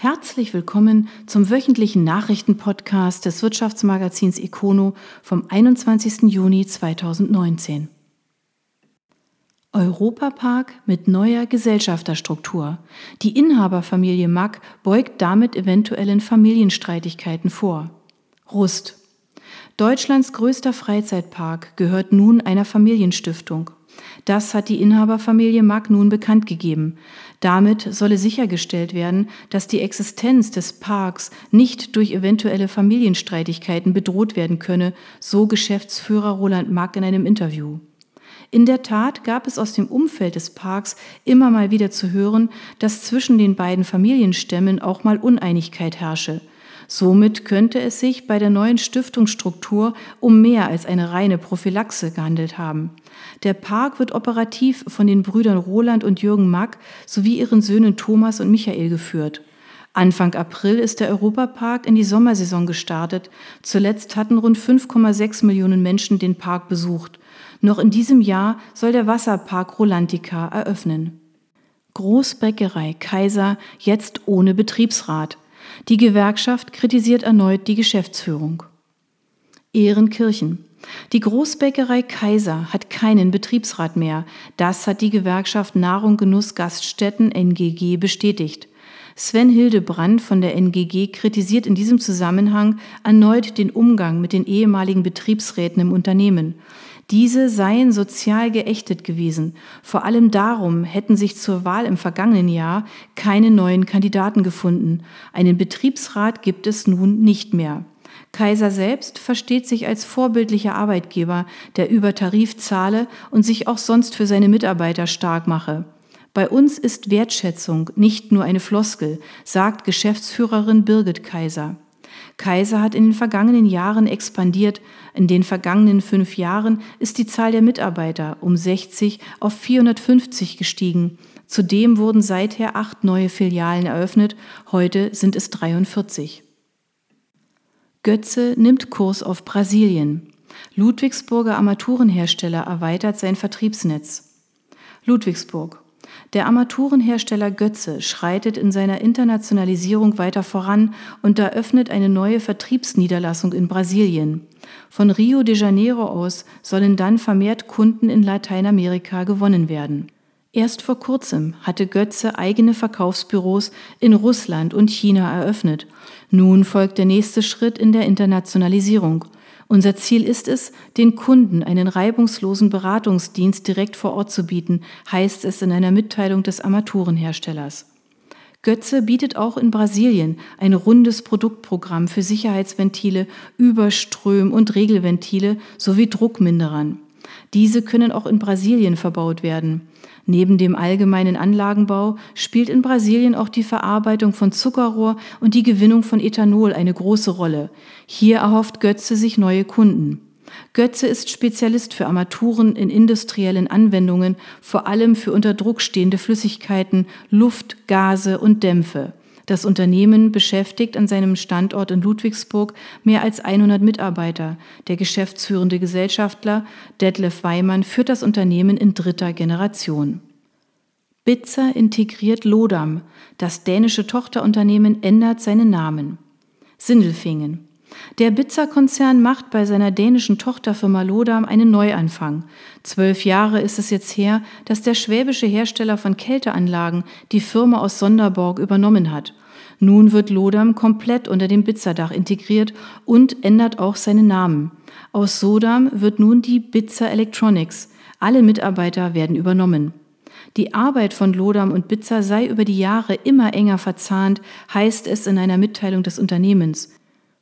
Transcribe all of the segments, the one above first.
Herzlich willkommen zum wöchentlichen Nachrichtenpodcast des Wirtschaftsmagazins Econo vom 21. Juni 2019. Europapark mit neuer Gesellschafterstruktur. Die Inhaberfamilie Mack beugt damit eventuellen Familienstreitigkeiten vor. Rust. Deutschlands größter Freizeitpark gehört nun einer Familienstiftung. Das hat die Inhaberfamilie Mack nun bekannt gegeben. Damit solle sichergestellt werden, dass die Existenz des Parks nicht durch eventuelle Familienstreitigkeiten bedroht werden könne, so Geschäftsführer Roland Mack in einem Interview. In der Tat gab es aus dem Umfeld des Parks immer mal wieder zu hören, dass zwischen den beiden Familienstämmen auch mal Uneinigkeit herrsche. Somit könnte es sich bei der neuen Stiftungsstruktur um mehr als eine reine Prophylaxe gehandelt haben. Der Park wird operativ von den Brüdern Roland und Jürgen Mack sowie ihren Söhnen Thomas und Michael geführt. Anfang April ist der Europapark in die Sommersaison gestartet. Zuletzt hatten rund 5,6 Millionen Menschen den Park besucht. Noch in diesem Jahr soll der Wasserpark Rolantica eröffnen. Großbäckerei Kaiser jetzt ohne Betriebsrat. Die Gewerkschaft kritisiert erneut die Geschäftsführung. Ehrenkirchen. Die Großbäckerei Kaiser hat keinen Betriebsrat mehr. Das hat die Gewerkschaft Nahrung Genuss Gaststätten NGG bestätigt. Sven Hildebrand von der NGG kritisiert in diesem Zusammenhang erneut den Umgang mit den ehemaligen Betriebsräten im Unternehmen. Diese seien sozial geächtet gewesen. Vor allem darum hätten sich zur Wahl im vergangenen Jahr keine neuen Kandidaten gefunden. Einen Betriebsrat gibt es nun nicht mehr. Kaiser selbst versteht sich als vorbildlicher Arbeitgeber, der über Tarif zahle und sich auch sonst für seine Mitarbeiter stark mache. Bei uns ist Wertschätzung nicht nur eine Floskel, sagt Geschäftsführerin Birgit Kaiser. Kaiser hat in den vergangenen Jahren expandiert. In den vergangenen fünf Jahren ist die Zahl der Mitarbeiter um 60 auf 450 gestiegen. Zudem wurden seither acht neue Filialen eröffnet. Heute sind es 43. Götze nimmt Kurs auf Brasilien. Ludwigsburger Armaturenhersteller erweitert sein Vertriebsnetz. Ludwigsburg. Der Armaturenhersteller Götze schreitet in seiner Internationalisierung weiter voran und eröffnet eine neue Vertriebsniederlassung in Brasilien. Von Rio de Janeiro aus sollen dann vermehrt Kunden in Lateinamerika gewonnen werden. Erst vor kurzem hatte Götze eigene Verkaufsbüros in Russland und China eröffnet. Nun folgt der nächste Schritt in der Internationalisierung. Unser Ziel ist es, den Kunden einen reibungslosen Beratungsdienst direkt vor Ort zu bieten, heißt es in einer Mitteilung des Armaturenherstellers. Götze bietet auch in Brasilien ein rundes Produktprogramm für Sicherheitsventile, Überström- und Regelventile sowie Druckminderern. Diese können auch in Brasilien verbaut werden. Neben dem allgemeinen Anlagenbau spielt in Brasilien auch die Verarbeitung von Zuckerrohr und die Gewinnung von Ethanol eine große Rolle. Hier erhofft Götze sich neue Kunden. Götze ist Spezialist für Armaturen in industriellen Anwendungen, vor allem für unter Druck stehende Flüssigkeiten, Luft, Gase und Dämpfe. Das Unternehmen beschäftigt an seinem Standort in Ludwigsburg mehr als 100 Mitarbeiter. Der geschäftsführende Gesellschaftler Detlef Weimann führt das Unternehmen in dritter Generation. Bitzer integriert Lodam. Das dänische Tochterunternehmen ändert seinen Namen. Sindelfingen. Der Bitzer-Konzern macht bei seiner dänischen Tochterfirma Lodam einen Neuanfang. Zwölf Jahre ist es jetzt her, dass der schwäbische Hersteller von Kälteanlagen die Firma aus Sonderborg übernommen hat. Nun wird Lodam komplett unter dem Bitzerdach integriert und ändert auch seinen Namen. Aus Sodam wird nun die Bitzer Electronics. Alle Mitarbeiter werden übernommen. Die Arbeit von Lodam und Bitzer sei über die Jahre immer enger verzahnt, heißt es in einer Mitteilung des Unternehmens.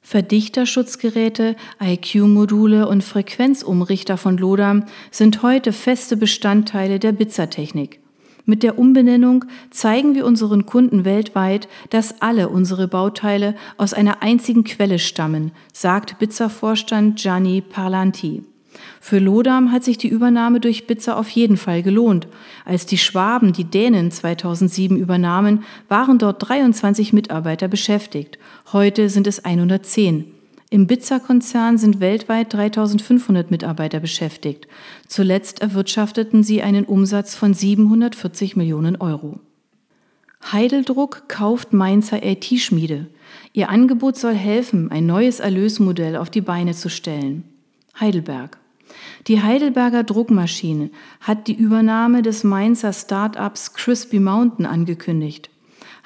Verdichterschutzgeräte, IQ-Module und Frequenzumrichter von Lodam sind heute feste Bestandteile der Bitzer-Technik. Mit der Umbenennung zeigen wir unseren Kunden weltweit, dass alle unsere Bauteile aus einer einzigen Quelle stammen, sagt Bitzer-Vorstand Gianni Parlanti. Für Lodam hat sich die Übernahme durch Bitzer auf jeden Fall gelohnt. Als die Schwaben die Dänen 2007 übernahmen, waren dort 23 Mitarbeiter beschäftigt. Heute sind es 110. Im Bitzer-Konzern sind weltweit 3500 Mitarbeiter beschäftigt. Zuletzt erwirtschafteten sie einen Umsatz von 740 Millionen Euro. Heideldruck kauft Mainzer IT-Schmiede. Ihr Angebot soll helfen, ein neues Erlösmodell auf die Beine zu stellen. Heidelberg. Die Heidelberger Druckmaschine hat die Übernahme des Mainzer Start-ups Crispy Mountain angekündigt.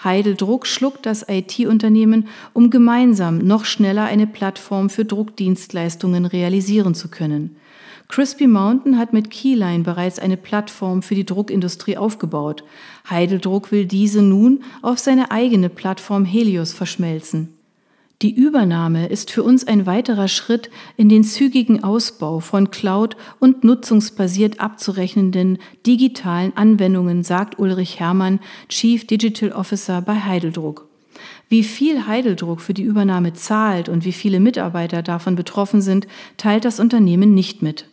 Heideldruck schluckt das IT-Unternehmen, um gemeinsam noch schneller eine Plattform für Druckdienstleistungen realisieren zu können. Crispy Mountain hat mit Keyline bereits eine Plattform für die Druckindustrie aufgebaut. Heideldruck will diese nun auf seine eigene Plattform Helios verschmelzen. Die Übernahme ist für uns ein weiterer Schritt in den zügigen Ausbau von Cloud- und nutzungsbasiert abzurechnenden digitalen Anwendungen, sagt Ulrich Herrmann, Chief Digital Officer bei Heideldruck. Wie viel Heideldruck für die Übernahme zahlt und wie viele Mitarbeiter davon betroffen sind, teilt das Unternehmen nicht mit.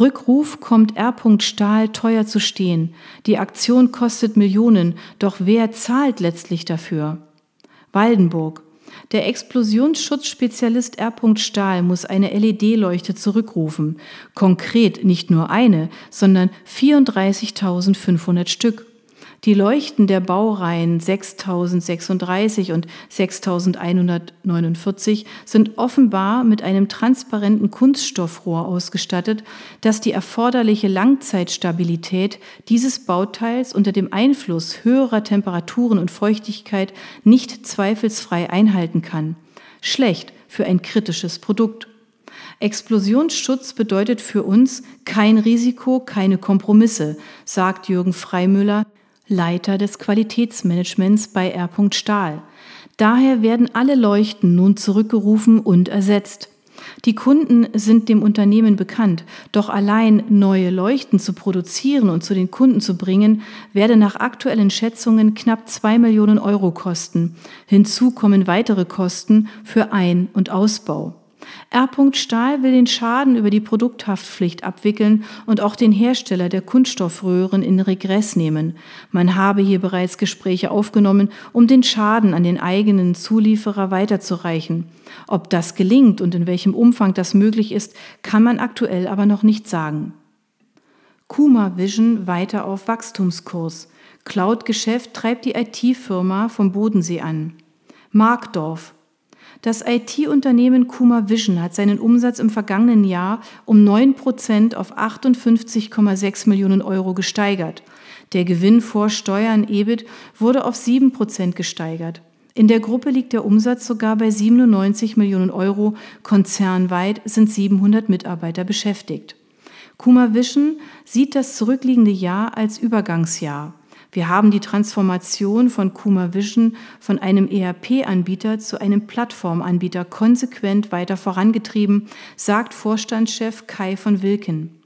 Rückruf kommt R. Stahl teuer zu stehen. Die Aktion kostet Millionen, doch wer zahlt letztlich dafür? Waldenburg. Der Explosionsschutzspezialist R. Stahl muss eine LED-Leuchte zurückrufen. Konkret nicht nur eine, sondern 34.500 Stück. Die Leuchten der Baureihen 6036 und 6149 sind offenbar mit einem transparenten Kunststoffrohr ausgestattet, das die erforderliche Langzeitstabilität dieses Bauteils unter dem Einfluss höherer Temperaturen und Feuchtigkeit nicht zweifelsfrei einhalten kann. Schlecht für ein kritisches Produkt. Explosionsschutz bedeutet für uns kein Risiko, keine Kompromisse, sagt Jürgen Freimüller, Leiter des Qualitätsmanagements bei R. Stahl. Daher werden alle Leuchten nun zurückgerufen und ersetzt. Die Kunden sind dem Unternehmen bekannt, doch allein neue Leuchten zu produzieren und zu den Kunden zu bringen, werde nach aktuellen Schätzungen knapp zwei Millionen Euro kosten. Hinzu kommen weitere Kosten für Ein- und Ausbau. R. Stahl will den Schaden über die Produkthaftpflicht abwickeln und auch den Hersteller der Kunststoffröhren in Regress nehmen. Man habe hier bereits Gespräche aufgenommen, um den Schaden an den eigenen Zulieferer weiterzureichen. Ob das gelingt und in welchem Umfang das möglich ist, kann man aktuell aber noch nicht sagen. Kuma Vision weiter auf Wachstumskurs. Cloud-Geschäft treibt die IT-Firma vom Bodensee an. Markdorf. Das IT-Unternehmen Kuma Vision hat seinen Umsatz im vergangenen Jahr um 9 Prozent auf 58,6 Millionen Euro gesteigert. Der Gewinn vor Steuern EBIT wurde auf 7 Prozent gesteigert. In der Gruppe liegt der Umsatz sogar bei 97 Millionen Euro. Konzernweit sind 700 Mitarbeiter beschäftigt. Kuma Vision sieht das zurückliegende Jahr als Übergangsjahr. Wir haben die Transformation von Kuma Vision von einem ERP-Anbieter zu einem Plattformanbieter konsequent weiter vorangetrieben, sagt Vorstandschef Kai von Wilken.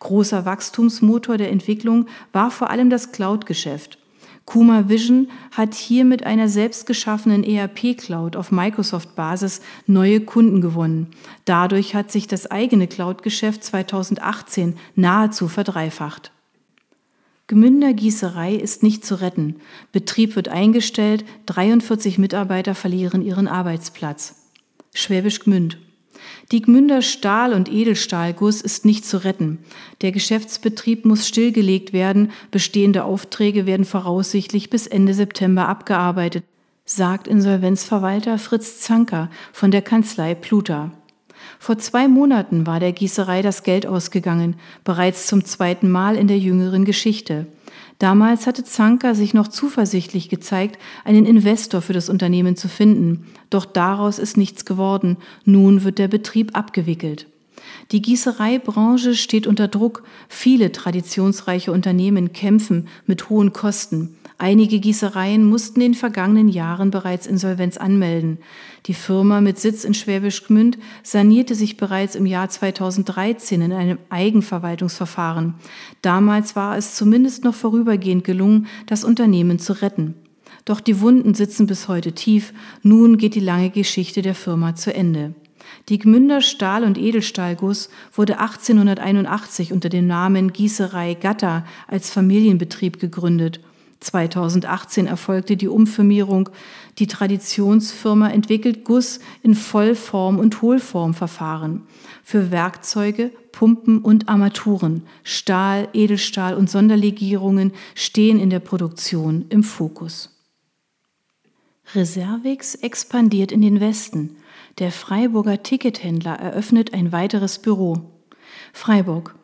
Großer Wachstumsmotor der Entwicklung war vor allem das Cloud-Geschäft. Kuma Vision hat hier mit einer selbstgeschaffenen ERP-Cloud auf Microsoft-Basis neue Kunden gewonnen. Dadurch hat sich das eigene Cloud-Geschäft 2018 nahezu verdreifacht. Gmünder Gießerei ist nicht zu retten. Betrieb wird eingestellt, 43 Mitarbeiter verlieren ihren Arbeitsplatz. Schwäbisch Gmünd. Die Gmünder Stahl- und Edelstahlguss ist nicht zu retten. Der Geschäftsbetrieb muss stillgelegt werden, bestehende Aufträge werden voraussichtlich bis Ende September abgearbeitet, sagt Insolvenzverwalter Fritz Zanker von der Kanzlei Pluta. Vor zwei Monaten war der Gießerei das Geld ausgegangen, bereits zum zweiten Mal in der jüngeren Geschichte. Damals hatte Zanker sich noch zuversichtlich gezeigt, einen Investor für das Unternehmen zu finden. Doch daraus ist nichts geworden. Nun wird der Betrieb abgewickelt. Die Gießereibranche steht unter Druck. Viele traditionsreiche Unternehmen kämpfen mit hohen Kosten. Einige Gießereien mussten in den vergangenen Jahren bereits Insolvenz anmelden. Die Firma mit Sitz in Schwäbisch Gmünd sanierte sich bereits im Jahr 2013 in einem Eigenverwaltungsverfahren. Damals war es zumindest noch vorübergehend gelungen, das Unternehmen zu retten. Doch die Wunden sitzen bis heute tief. Nun geht die lange Geschichte der Firma zu Ende. Die Gmünder Stahl- und Edelstahlguss wurde 1881 unter dem Namen Gießerei Gatter als Familienbetrieb gegründet. 2018 erfolgte die Umfirmierung. Die Traditionsfirma entwickelt Guss in Vollform- und Hohlformverfahren für Werkzeuge, Pumpen und Armaturen. Stahl, Edelstahl und Sonderlegierungen stehen in der Produktion im Fokus. Reservix expandiert in den Westen. Der Freiburger Tickethändler eröffnet ein weiteres Büro. Freiburg.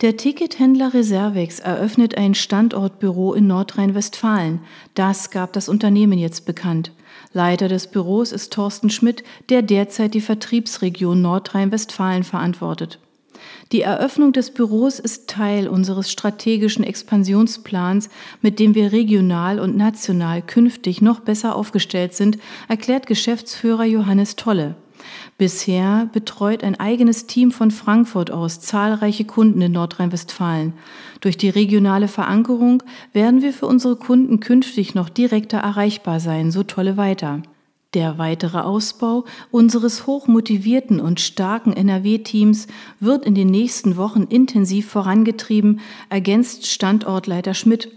Der Tickethändler Reservex eröffnet ein Standortbüro in Nordrhein-Westfalen. Das gab das Unternehmen jetzt bekannt. Leiter des Büros ist Thorsten Schmidt, der derzeit die Vertriebsregion Nordrhein-Westfalen verantwortet. Die Eröffnung des Büros ist Teil unseres strategischen Expansionsplans, mit dem wir regional und national künftig noch besser aufgestellt sind, erklärt Geschäftsführer Johannes Tolle. Bisher betreut ein eigenes Team von Frankfurt aus zahlreiche Kunden in Nordrhein-Westfalen. Durch die regionale Verankerung werden wir für unsere Kunden künftig noch direkter erreichbar sein, so tolle weiter. Der weitere Ausbau unseres hochmotivierten und starken NRW-Teams wird in den nächsten Wochen intensiv vorangetrieben, ergänzt Standortleiter Schmidt.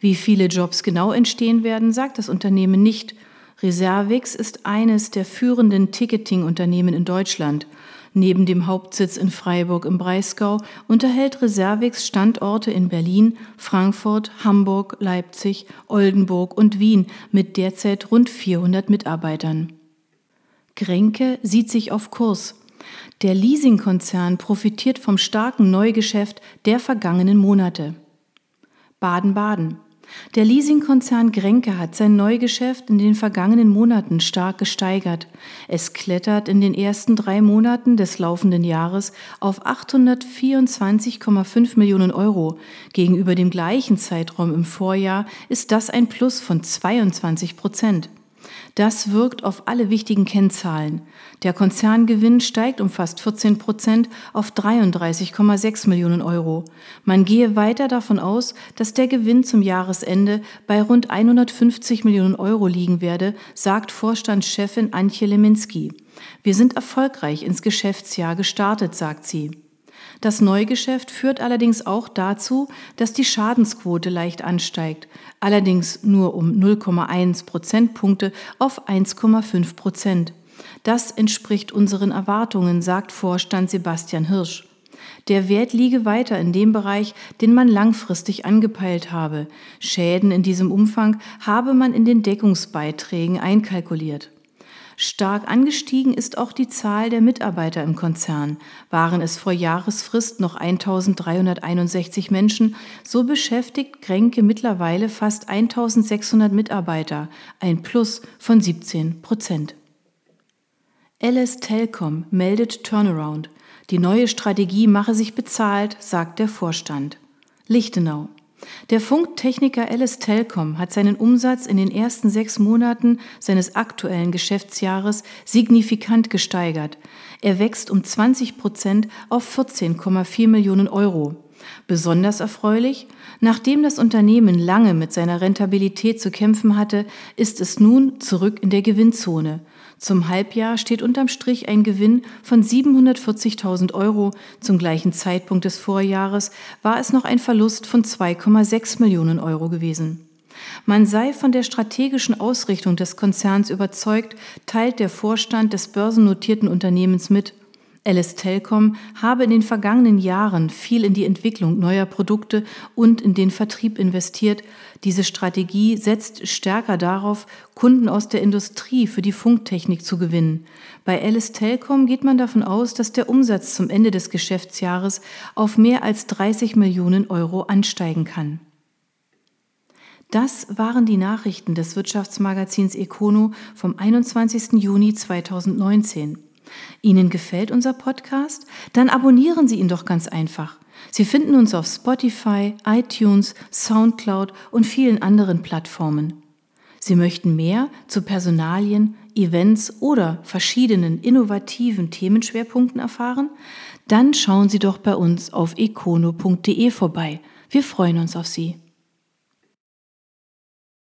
Wie viele Jobs genau entstehen werden, sagt das Unternehmen nicht. Reservix ist eines der führenden Ticketing-Unternehmen in Deutschland. Neben dem Hauptsitz in Freiburg im Breisgau unterhält Reservix Standorte in Berlin, Frankfurt, Hamburg, Leipzig, Oldenburg und Wien mit derzeit rund 400 Mitarbeitern. Grenke sieht sich auf Kurs. Der Leasingkonzern profitiert vom starken Neugeschäft der vergangenen Monate. Baden-Baden. Der Leasingkonzern Grenke hat sein Neugeschäft in den vergangenen Monaten stark gesteigert. Es klettert in den ersten drei Monaten des laufenden Jahres auf 824,5 Millionen Euro. Gegenüber dem gleichen Zeitraum im Vorjahr ist das ein Plus von 22 Prozent. Das wirkt auf alle wichtigen Kennzahlen. Der Konzerngewinn steigt um fast 14 Prozent auf 33,6 Millionen Euro. Man gehe weiter davon aus, dass der Gewinn zum Jahresende bei rund 150 Millionen Euro liegen werde, sagt Vorstandschefin Antje Leminski. Wir sind erfolgreich ins Geschäftsjahr gestartet, sagt sie. Das Neugeschäft führt allerdings auch dazu, dass die Schadensquote leicht ansteigt, allerdings nur um 0,1 Prozentpunkte auf 1,5 Prozent. Das entspricht unseren Erwartungen, sagt Vorstand Sebastian Hirsch. Der Wert liege weiter in dem Bereich, den man langfristig angepeilt habe. Schäden in diesem Umfang habe man in den Deckungsbeiträgen einkalkuliert. Stark angestiegen ist auch die Zahl der Mitarbeiter im Konzern. Waren es vor Jahresfrist noch 1361 Menschen, so beschäftigt Grenke mittlerweile fast 1600 Mitarbeiter, ein Plus von 17 Prozent. LS Telcom meldet Turnaround. Die neue Strategie mache sich bezahlt, sagt der Vorstand. Lichtenau. Der Funktechniker Alice Telcom hat seinen Umsatz in den ersten sechs Monaten seines aktuellen Geschäftsjahres signifikant gesteigert. Er wächst um 20 Prozent auf 14,4 Millionen Euro. Besonders erfreulich, nachdem das Unternehmen lange mit seiner Rentabilität zu kämpfen hatte, ist es nun zurück in der Gewinnzone. Zum Halbjahr steht unterm Strich ein Gewinn von 740.000 Euro. Zum gleichen Zeitpunkt des Vorjahres war es noch ein Verlust von 2,6 Millionen Euro gewesen. Man sei von der strategischen Ausrichtung des Konzerns überzeugt, teilt der Vorstand des börsennotierten Unternehmens mit. Alice Telcom habe in den vergangenen Jahren viel in die Entwicklung neuer Produkte und in den Vertrieb investiert. Diese Strategie setzt stärker darauf, Kunden aus der Industrie für die Funktechnik zu gewinnen. Bei Alice Telcom geht man davon aus, dass der Umsatz zum Ende des Geschäftsjahres auf mehr als 30 Millionen Euro ansteigen kann. Das waren die Nachrichten des Wirtschaftsmagazins Econo vom 21. Juni 2019. Ihnen gefällt unser Podcast? Dann abonnieren Sie ihn doch ganz einfach. Sie finden uns auf Spotify, iTunes, SoundCloud und vielen anderen Plattformen. Sie möchten mehr zu Personalien, Events oder verschiedenen innovativen Themenschwerpunkten erfahren? Dann schauen Sie doch bei uns auf econo.de vorbei. Wir freuen uns auf Sie.